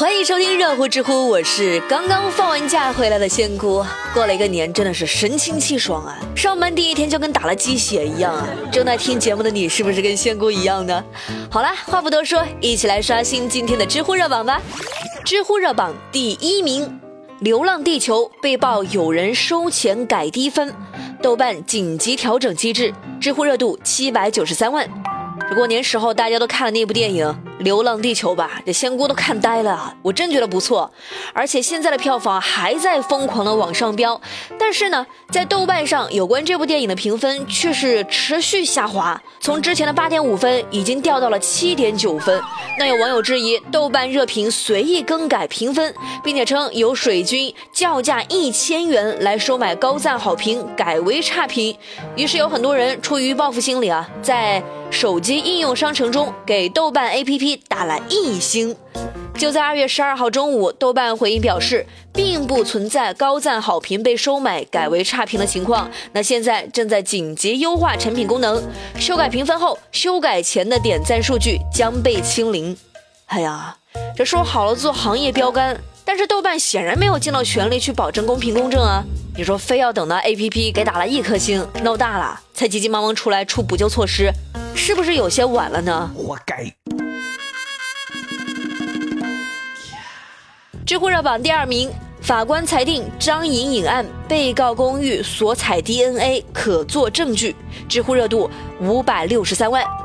欢迎收听热乎知乎，我是刚刚放完假回来的仙姑。过了一个年，真的是神清气爽啊！上班第一天就跟打了鸡血一样啊！正在听节目的你，是不是跟仙姑一样呢？好了，话不多说，一起来刷新今天的知乎热榜吧。知乎热榜第一名，《流浪地球》被曝有人收钱改低分，豆瓣紧急调整机制，知乎热度七百九十三万。过年时候大家都看了那部电影《流浪地球》吧？这仙姑都看呆了，我真觉得不错。而且现在的票房还在疯狂的往上飙，但是呢，在豆瓣上有关这部电影的评分却是持续下滑，从之前的八点五分已经掉到了七点九分。那有网友质疑豆瓣热评随意更改评分，并且称有水军叫价一千元来收买高赞好评改为差评。于是有很多人出于报复心理啊，在。手机应用商城中给豆瓣 APP 打了一星。就在二月十二号中午，豆瓣回应表示，并不存在高赞好评被收买改为差评的情况。那现在正在紧急优化产品功能，修改评分后，修改前的点赞数据将被清零。哎呀，这说好了做行业标杆，但是豆瓣显然没有尽到全力去保证公平公正啊！你说非要等到 APP 给打了一颗星，闹大了，才急急忙忙出来出补救措施。是不是有些晚了呢？活该！知乎热榜第二名，法官裁定张颖颖案被告公寓所采 DNA 可作证据，知乎热度五百六十三万。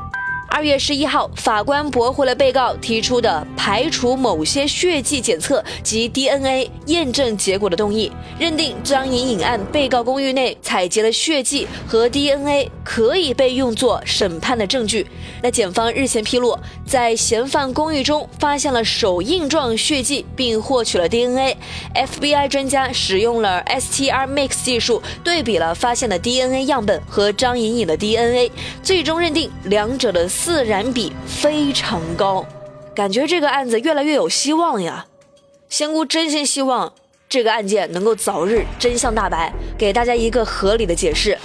二月十一号，法官驳回了被告提出的排除某些血迹检测及 DNA 验证结果的动议，认定张颖颖案被告公寓内采集的血迹和 DNA 可以被用作审判的证据。那检方日前披露，在嫌犯公寓中发现了手印状血迹，并获取了 DNA。FBI 专家使用了 STR-Mix 技术对比了发现的 DNA 样本和张颖颖的 DNA，最终认定两者的。自然比非常高，感觉这个案子越来越有希望呀！仙姑真心希望这个案件能够早日真相大白，给大家一个合理的解释。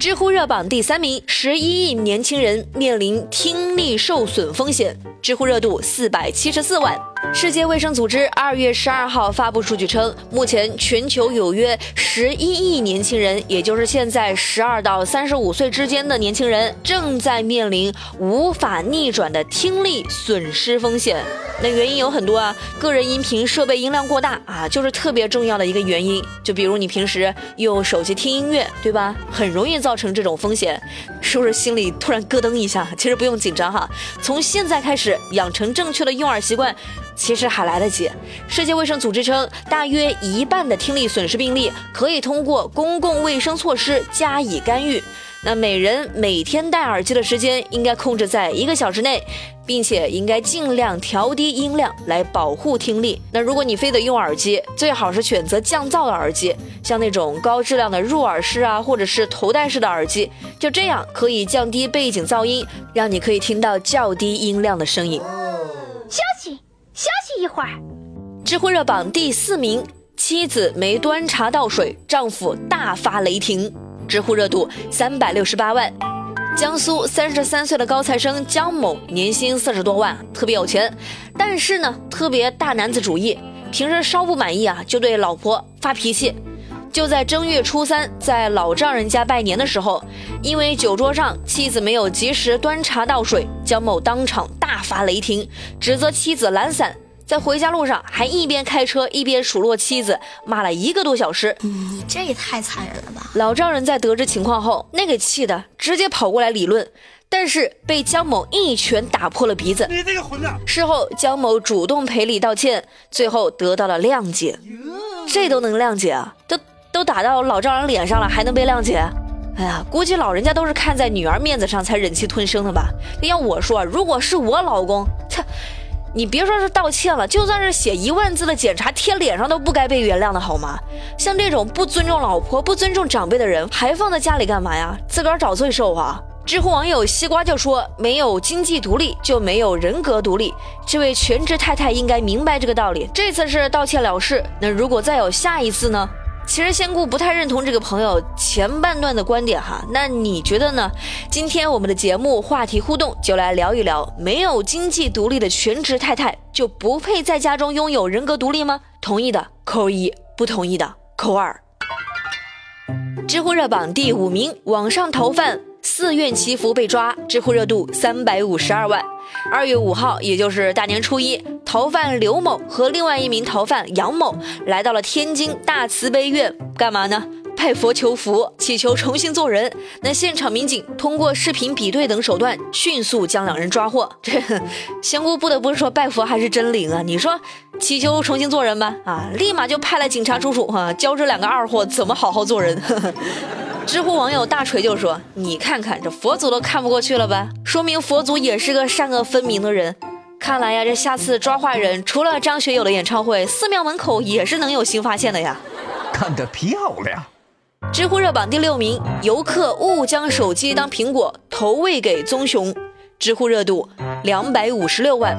知乎热榜第三名，十一亿年轻人面临听力受损风险，知乎热度四百七十四万。世界卫生组织二月十二号发布数据称，目前全球有约十一亿年轻人，也就是现在十二到三十五岁之间的年轻人，正在面临无法逆转的听力损失风险。那原因有很多啊，个人音频设备音量过大啊，就是特别重要的一个原因。就比如你平时用手机听音乐，对吧？很容易造成这种风险，是不是心里突然咯噔一下？其实不用紧张哈，从现在开始养成正确的用耳习惯。其实还来得及。世界卫生组织称，大约一半的听力损失病例可以通过公共卫生措施加以干预。那每人每天戴耳机的时间应该控制在一个小时内，并且应该尽量调低音量来保护听力。那如果你非得用耳机，最好是选择降噪的耳机，像那种高质量的入耳式啊，或者是头戴式的耳机，就这样可以降低背景噪音，让你可以听到较低音量的声音。休息一会儿。知乎热榜第四名，妻子没端茶倒水，丈夫大发雷霆。知乎热度三百六十八万。江苏三十三岁的高材生江某，年薪四十多万，特别有钱，但是呢，特别大男子主义，平时稍不满意啊，就对老婆发脾气。就在正月初三，在老丈人家拜年的时候，因为酒桌上妻子没有及时端茶倒水，江某当场大发雷霆，指责妻子懒散，在回家路上还一边开车一边数落妻子，骂了一个多小时。你这也太残忍了吧！老丈人在得知情况后，那个气的直接跑过来理论，但是被江某一拳打破了鼻子。你这个混蛋！事后江某主动赔礼道歉，最后得到了谅解。这都能谅解啊？都。都打到老丈人脸上了，还能被谅解？哎呀，估计老人家都是看在女儿面子上才忍气吞声的吧。要我说，如果是我老公，切，你别说是道歉了，就算是写一万字的检查贴脸上都不该被原谅的好吗？像这种不尊重老婆、不尊重长辈的人，还放在家里干嘛呀？自个儿找罪受啊！知乎网友西瓜就说：“没有经济独立，就没有人格独立。”这位全职太太应该明白这个道理。这次是道歉了事，那如果再有下一次呢？其实仙姑不太认同这个朋友前半段的观点哈，那你觉得呢？今天我们的节目话题互动就来聊一聊，没有经济独立的全职太太就不配在家中拥有人格独立吗？同意的扣一，不同意的扣二。知乎热榜第五名，网上逃犯寺院祈福被抓，知乎热度三百五十二万。二月五号，也就是大年初一，逃犯刘某和另外一名逃犯杨某来到了天津大慈悲院，干嘛呢？拜佛求福，祈求重新做人。那现场民警通过视频比对等手段，迅速将两人抓获。这仙姑不得不说，拜佛还是真灵啊！你说祈求重新做人吧，啊，立马就派了警察叔叔哈，教这两个二货怎么好好做人。呵 呵知乎网友大锤就说：“你看看这佛祖都看不过去了吧？说明佛祖也是个善恶分明的人。看来呀，这下次抓坏人，除了张学友的演唱会，寺庙门口也是能有新发现的呀。”看得漂亮。知乎热榜第六名，游客误将手机当苹果投喂给棕熊，知乎热度两百五十六万。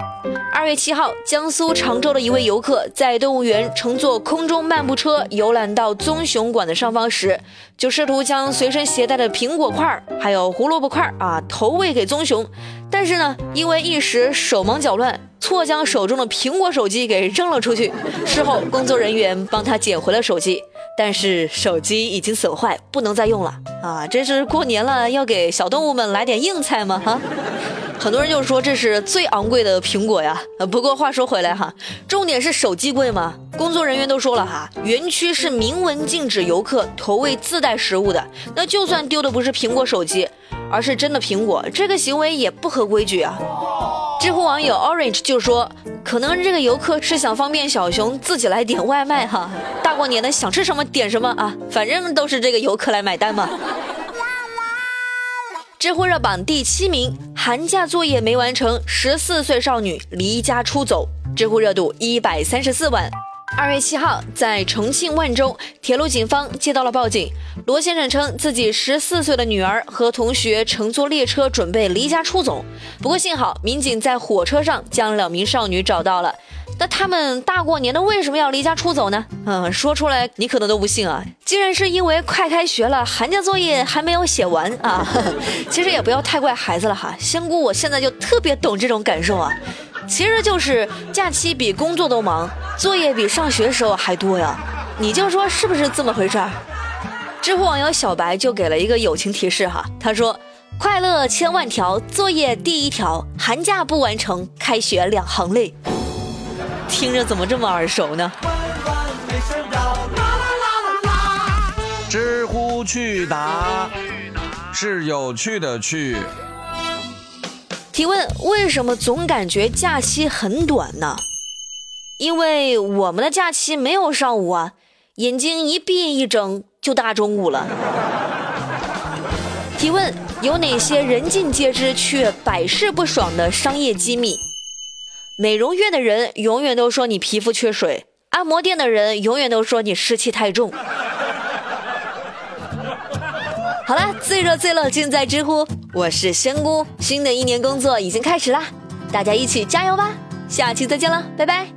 二月七号，江苏常州的一位游客在动物园乘坐空中漫步车游览到棕熊馆的上方时，就试图将随身携带的苹果块儿还有胡萝卜块儿啊投喂给棕熊，但是呢，因为一时手忙脚乱，错将手中的苹果手机给扔了出去。事后，工作人员帮他捡回了手机，但是手机已经损坏，不能再用了啊！这是过年了，要给小动物们来点硬菜吗？哈。很多人就说这是最昂贵的苹果呀，不过话说回来哈，重点是手机贵吗？工作人员都说了哈，园区是明文禁止游客投喂自带食物的。那就算丢的不是苹果手机，而是真的苹果，这个行为也不合规矩啊。知乎网友 Orange 就说，可能这个游客是想方便小熊自己来点外卖哈，大过年的想吃什么点什么啊，反正都是这个游客来买单嘛。知乎热榜第七名，寒假作业没完成，十四岁少女离家出走，知乎热度一百三十四万。二月七号，在重庆万州，铁路警方接到了报警，罗先生称自己十四岁的女儿和同学乘坐列车准备离家出走，不过幸好民警在火车上将两名少女找到了。那他们大过年的为什么要离家出走呢？嗯，说出来你可能都不信啊！竟然是因为快开学了，寒假作业还没有写完啊！其实也不要太怪孩子了哈，仙姑我现在就特别懂这种感受啊！其实就是假期比工作都忙，作业比上学时候还多呀！你就说是不是这么回事儿？知乎网友小白就给了一个友情提示哈，他说：“快乐千万条，作业第一条，寒假不完成，开学两行泪。”听着怎么这么耳熟呢？知乎趣答是有趣的趣。提问：为什么总感觉假期很短呢？因为我们的假期没有上午啊，眼睛一闭一睁就大中午了。提问：有哪些人尽皆知却百试不爽的商业机密？美容院的人永远都说你皮肤缺水，按摩店的人永远都说你湿气太重。好了，最热最乐尽在知乎，我是仙姑，新的一年工作已经开始啦，大家一起加油吧！下期再见了，拜拜。